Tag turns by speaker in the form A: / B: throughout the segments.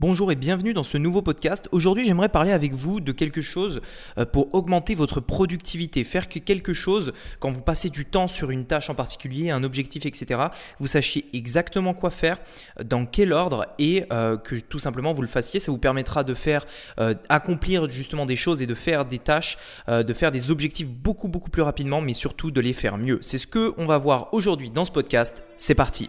A: Bonjour et bienvenue dans ce nouveau podcast. Aujourd'hui, j'aimerais parler avec vous de quelque chose euh, pour augmenter votre productivité, faire que quelque chose, quand vous passez du temps sur une tâche en particulier, un objectif, etc., vous sachiez exactement quoi faire, dans quel ordre et euh, que tout simplement vous le fassiez. Ça vous permettra de faire euh, accomplir justement des choses et de faire des tâches, de faire des objectifs beaucoup beaucoup plus rapidement, mais surtout de les faire mieux. C'est ce que on va voir aujourd'hui dans ce podcast. C'est parti.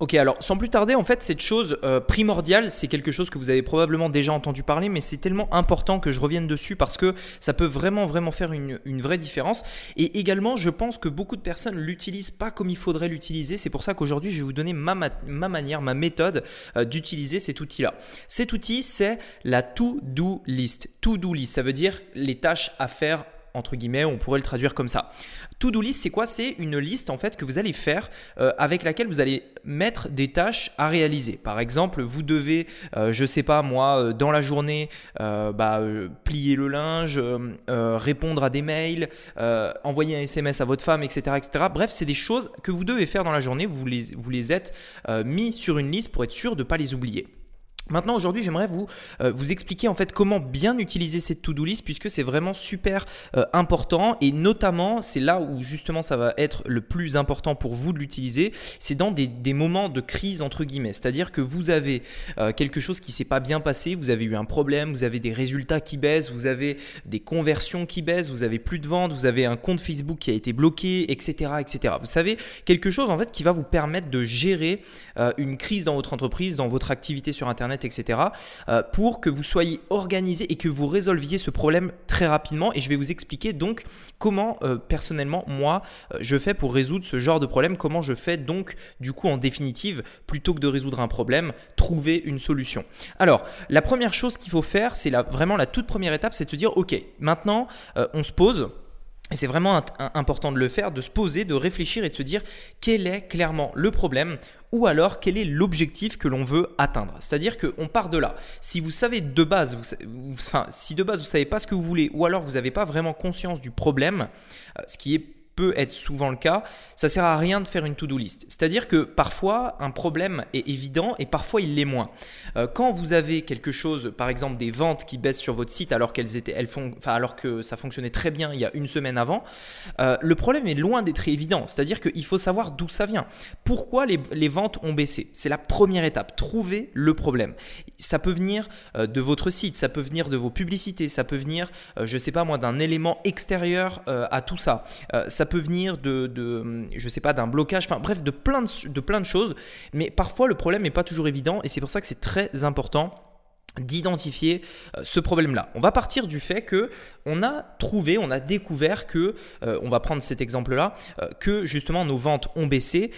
A: Ok, alors sans plus tarder, en fait, cette chose euh, primordiale, c'est quelque chose que vous avez probablement déjà entendu parler, mais c'est tellement important que je revienne dessus parce que ça peut vraiment, vraiment faire une, vraie différence. Et également, je pense que beaucoup de personnes l'utilisent pas comme il faudrait l'utiliser. C'est pour ça qu'aujourd'hui, je vais vous donner ma, ma manière, ma méthode euh, d'utiliser cet outil-là. Cet outil, c'est la To-Do List. To-Do List, ça veut dire les tâches à faire entre guillemets, on pourrait le traduire comme ça. To-do list, c'est quoi? C'est une liste en fait que vous allez faire euh, avec laquelle vous allez mettre des tâches à réaliser. Par exemple, vous devez, euh, je sais pas moi, euh, dans la journée, bah, plier le linge, répondre à des mails, envoyer un SMS à votre femme, etc., etc. Bref, c'est des choses que vous devez faire dans la journée. Vous les, vous les êtes mis sur une liste pour être sûr de ne pas les oublier. Maintenant, aujourd'hui, j'aimerais vous, euh, vous expliquer en fait comment bien utiliser cette to-do list puisque c'est vraiment super euh, important et notamment, c'est là où justement ça va être le plus important pour vous de l'utiliser, c'est dans des, des, moments de crise entre guillemets. C'est-à-dire que vous avez euh, quelque chose qui s'est pas bien passé, vous avez eu un problème, vous avez des résultats qui baissent, vous avez des conversions qui baissent, vous avez plus de ventes, vous avez un compte Facebook qui a été bloqué, etc., etc. Vous savez quelque chose en fait qui va vous permettre de gérer une crise dans votre entreprise, dans votre activité sur Internet etc. Euh, pour que vous soyez organisé et que vous résolviez ce problème très rapidement. Et je vais vous expliquer donc comment euh, personnellement moi euh, je fais pour résoudre ce genre de problème, comment je fais donc du coup en définitive, plutôt que de résoudre un problème, trouver une solution. Alors la première chose qu'il faut faire, c'est vraiment la toute première étape, c'est de se dire ok, maintenant on se pose. Et c'est vraiment important de le faire, de se poser, de réfléchir et de se dire quel est clairement le problème ou alors quel est l'objectif que l'on veut atteindre. C'est-à-dire qu'on part de là. Si vous savez de base, vous, enfin, si de base vous savez pas ce que vous voulez, ou alors vous n'avez pas vraiment conscience du problème, euh, ce qui est peut être souvent le cas, ça sert à rien de faire une to-do list. C'est-à-dire que parfois un problème est évident et parfois il l'est moins. Euh, quand vous avez quelque chose, par exemple des ventes qui baissent sur votre site alors qu'elles étaient, elles font, enfin, alors que ça fonctionnait très bien il y a une semaine avant, euh, le problème est loin d'être évident. C'est-à-dire qu'il faut savoir d'où ça vient. Pourquoi les, ventes ont baissé? C'est la première étape. Trouver le problème. Ça peut venir euh, de votre site, ça peut venir de vos publicités, ça peut venir, je sais pas moi, d'un élément extérieur à tout ça. ça peut venir de, je sais pas, d'un blocage, enfin bref, de plein de plein de choses. Mais parfois, le problème n'est pas toujours évident et c'est pour ça que c'est très important d'identifier euh, ce problème-là. On va partir du fait que on a trouvé, on a découvert que, euh, on va prendre cet exemple-là, euh, que justement nos ventes ont baissé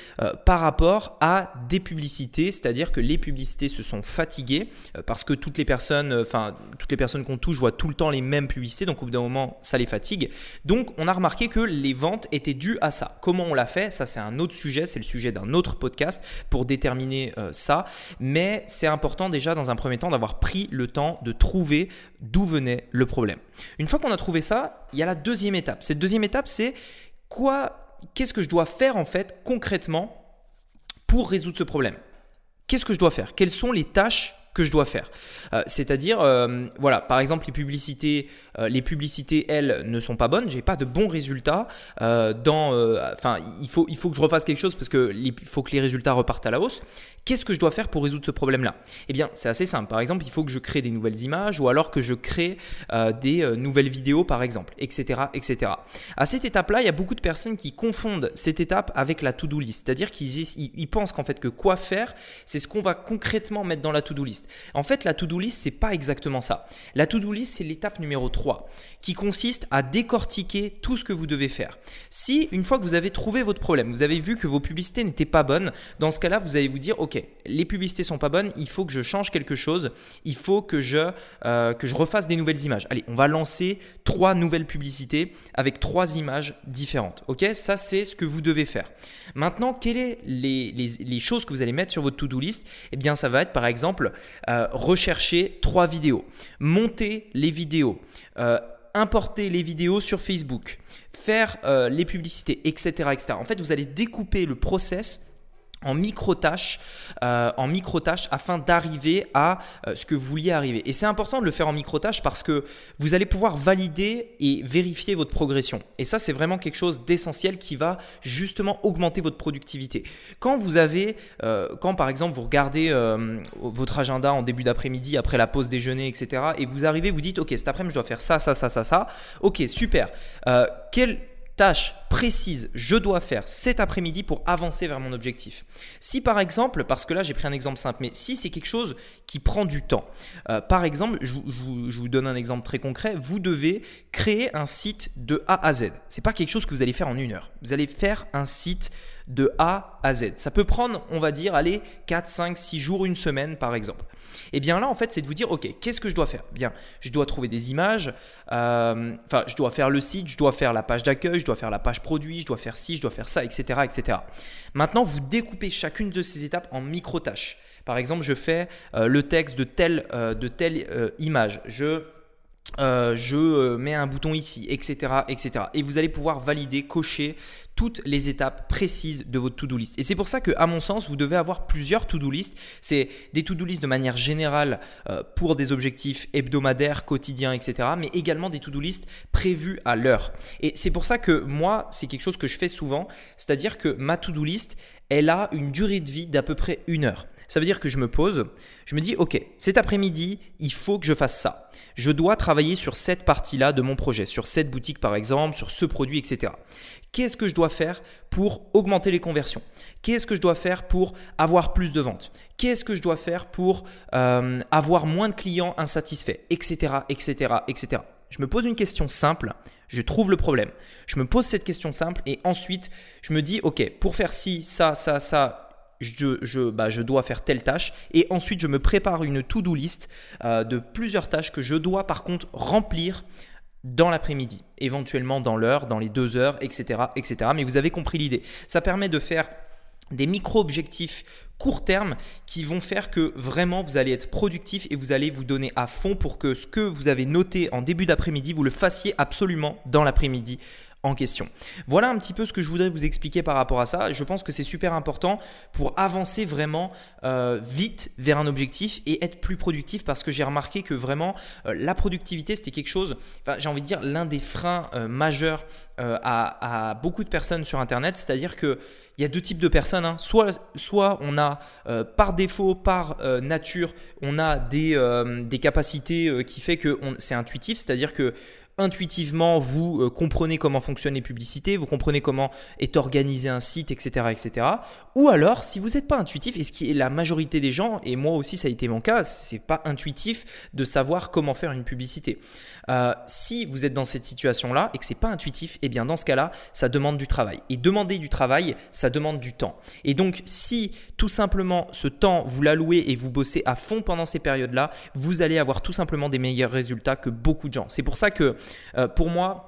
A: par rapport à des publicités, c'est-à-dire que les publicités se sont fatiguées parce que toutes les personnes, enfin toutes les personnes qu'on touche voient tout le temps les mêmes publicités, donc au bout d'un moment ça les fatigue. Donc on a remarqué que les ventes étaient dues à ça. Comment on l'a fait? Ça c'est un autre sujet, c'est le sujet d'un autre podcast pour déterminer ça, mais c'est important déjà dans un premier temps d'avoir le temps de trouver d'où venait le problème. Une fois qu'on a trouvé ça, il y a la deuxième étape. Cette deuxième étape, c'est quoi, qu'est-ce que je dois faire en fait concrètement pour résoudre ce problème? Qu'est-ce que je dois faire? Quelles sont les tâches que je dois faire. Euh, c'est-à-dire, euh, voilà, par exemple, les publicités, euh, les publicités, elles, ne sont pas bonnes. J'ai pas de bons résultats. dans, enfin, il faut, il faut que je refasse quelque chose parce que il faut que les résultats repartent à la hausse. Qu'est-ce que je dois faire pour résoudre ce problème-là? Eh bien, c'est assez simple. Par exemple, il faut que je crée des nouvelles images ou alors que je crée des nouvelles vidéos, par exemple, etc., etc. À cette étape-là, il y a beaucoup de personnes qui confondent cette étape avec la to-do list. C'est-à-dire qu'ils ils pensent qu'en fait que quoi faire, c'est ce qu'on va concrètement mettre dans la to-do list. En fait, la to-do list, c'est pas exactement ça. La to-do list, c'est l'étape numéro 3 qui consiste à décortiquer tout ce que vous devez faire. Si une fois que vous avez trouvé votre problème, vous avez vu que vos publicités n'étaient pas bonnes, dans ce cas-là, vous allez vous dire OK, les publicités sont pas bonnes, il faut que je change quelque chose, il faut que je euh, refasse des nouvelles images. Allez, on va lancer trois nouvelles publicités avec trois images différentes. OK? Ça c'est ce que vous devez faire. Maintenant, quelles sont les, choses que vous allez mettre sur votre to-do list? Eh bien, ça va être par exemple euh, rechercher trois vidéos, monter les vidéos, euh, importer les vidéos sur Facebook, faire euh, les publicités, etc., etc. En fait, vous allez découper le process en micro-tâches, euh, en micro-tâches afin d'arriver à euh, ce que vous vouliez arriver. Et c'est important de le faire en micro-tâches parce que vous allez pouvoir valider et vérifier votre progression. Et ça, c'est vraiment quelque chose d'essentiel qui va justement augmenter votre productivité. Quand vous avez, euh, quand par exemple vous regardez votre agenda en début d'après-midi après la pause déjeuner, etc. Et vous arrivez, vous dites, ok, cet après-midi je dois faire ça, ça, ça, ça, ça. Ok, super. quel tâche précise je dois faire cet après-midi pour avancer vers mon objectif. Si par exemple, parce que là j'ai pris un exemple simple, mais si c'est quelque chose qui prend du temps, euh, par exemple, je, vous donne un exemple très concret, vous devez créer un site de A à Z. C'est pas quelque chose que vous allez faire en une heure. Vous allez faire un site de A à Z. Ça peut prendre, on va dire, allez, 4, 5, 6 jours, une semaine par exemple. Et eh bien là, en fait, c'est de vous dire, ok, qu'est-ce que je dois faire? Bien, je dois trouver des images, euh, enfin, je dois faire le site, je dois faire la page d'accueil, je dois faire la page produit, je dois faire ci, je dois faire ça, etc. etc. Maintenant, vous découpez chacune de ces étapes en micro-tâches. Par exemple, je fais euh, le texte de telle, euh, de telle image. Je je mets un bouton ici, etc., etc. Et vous allez pouvoir valider, cocher toutes les étapes précises de votre to-do list. Et c'est pour ça que, à mon sens, vous devez avoir plusieurs to-do list. C'est des to-do list de manière générale euh, pour des objectifs hebdomadaires, quotidiens, etc. Mais également des to-do list prévus à l'heure. Et c'est pour ça que moi, c'est quelque chose que je fais souvent. C'est-à-dire que ma to-do list, elle a une durée de vie d'à peu près une heure. Ça veut dire que je me pose, je me dis, OK, cet après-midi, il faut que je fasse ça. Je dois travailler sur cette partie-là de mon projet, sur cette boutique par exemple, sur ce produit, etc. Qu'est-ce que je dois faire pour augmenter les conversions? Qu'est-ce que je dois faire pour avoir plus de ventes? Qu'est-ce que je dois faire pour euh, avoir moins de clients insatisfaits? Etc. Etc. Etc. Je me pose une question simple, je trouve le problème. Je me pose cette question simple et ensuite je me dis, ok, pour faire ci, ça, ça, ça, bah, je, dois faire telle tâche et ensuite je me prépare une to-do list euh, de plusieurs tâches que je dois par contre remplir dans l'après-midi, éventuellement dans l'heure, dans les deux heures, etc., etc. Mais vous avez compris l'idée. Ça permet de faire des micro-objectifs court terme qui vont faire que vraiment vous allez être productif et vous allez vous donner à fond pour que ce que vous avez noté en début d'après-midi, vous le fassiez absolument dans l'après-midi en question. Voilà un petit peu ce que je voudrais vous expliquer par rapport à ça. Je pense que c'est super important pour avancer vraiment euh, vite vers un objectif et être plus productif parce que j'ai remarqué que vraiment euh, la productivité c'était quelque chose, j'ai envie de dire l'un des freins euh, majeurs à, beaucoup de personnes sur Internet, c'est-à-dire que il y a deux types de personnes. Hein. Soit, soit on a par défaut, par nature, on a des, des capacités qui fait que c'est intuitif, c'est-à-dire que intuitivement, vous euh, comprenez comment fonctionnent les publicités, vous comprenez comment est organisé un site, etc. etc. Ou alors, si vous n'êtes pas intuitif, et ce qui est la majorité des gens, et moi aussi ça a été mon cas, c'est pas intuitif de savoir comment faire une publicité. Euh, si vous êtes dans cette situation-là et que c'est pas intuitif, et eh bien dans ce cas-là, ça demande du travail. Et demander du travail, ça demande du temps. Et donc, si tout simplement ce temps, vous l'allouez et vous bossez à fond pendant ces périodes-là, vous allez avoir tout simplement des meilleurs résultats que beaucoup de gens. C'est pour ça que euh, pour moi,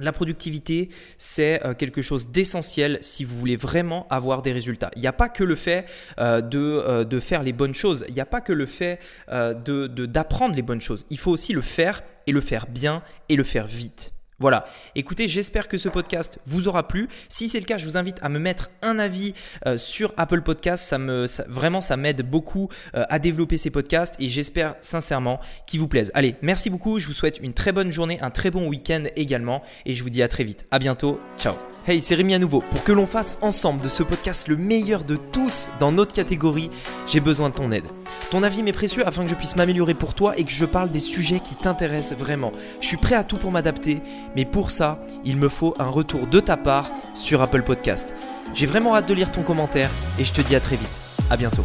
A: la productivité, c'est euh, quelque chose d'essentiel si vous voulez vraiment avoir des résultats. Il n'y a pas que le fait euh, de, faire les bonnes choses, il n'y a pas que le fait d'apprendre les bonnes choses. Il faut aussi le faire et le faire bien et le faire vite. Voilà, écoutez, j'espère que ce podcast vous aura plu. Si c'est le cas, je vous invite à me mettre un avis euh, sur Apple Podcast. Ça me, vraiment, ça m'aide beaucoup euh, à développer ces podcasts et j'espère sincèrement qu'ils vous plaisent. Allez, merci beaucoup. Je vous souhaite une très bonne journée, un très bon week-end également et je vous dis à très vite. À bientôt. Ciao. Hey, c'est Rémi à nouveau. Pour que l'on fasse ensemble de ce podcast le meilleur de tous dans notre catégorie, j'ai besoin de ton aide. Ton avis m'est précieux afin que je puisse m'améliorer pour toi et que je parle des sujets qui t'intéressent vraiment. Je suis prêt à tout pour m'adapter, mais pour ça, il me faut un retour de ta part sur Apple Podcast. J'ai vraiment hâte de lire ton commentaire et je te dis à très vite. À bientôt.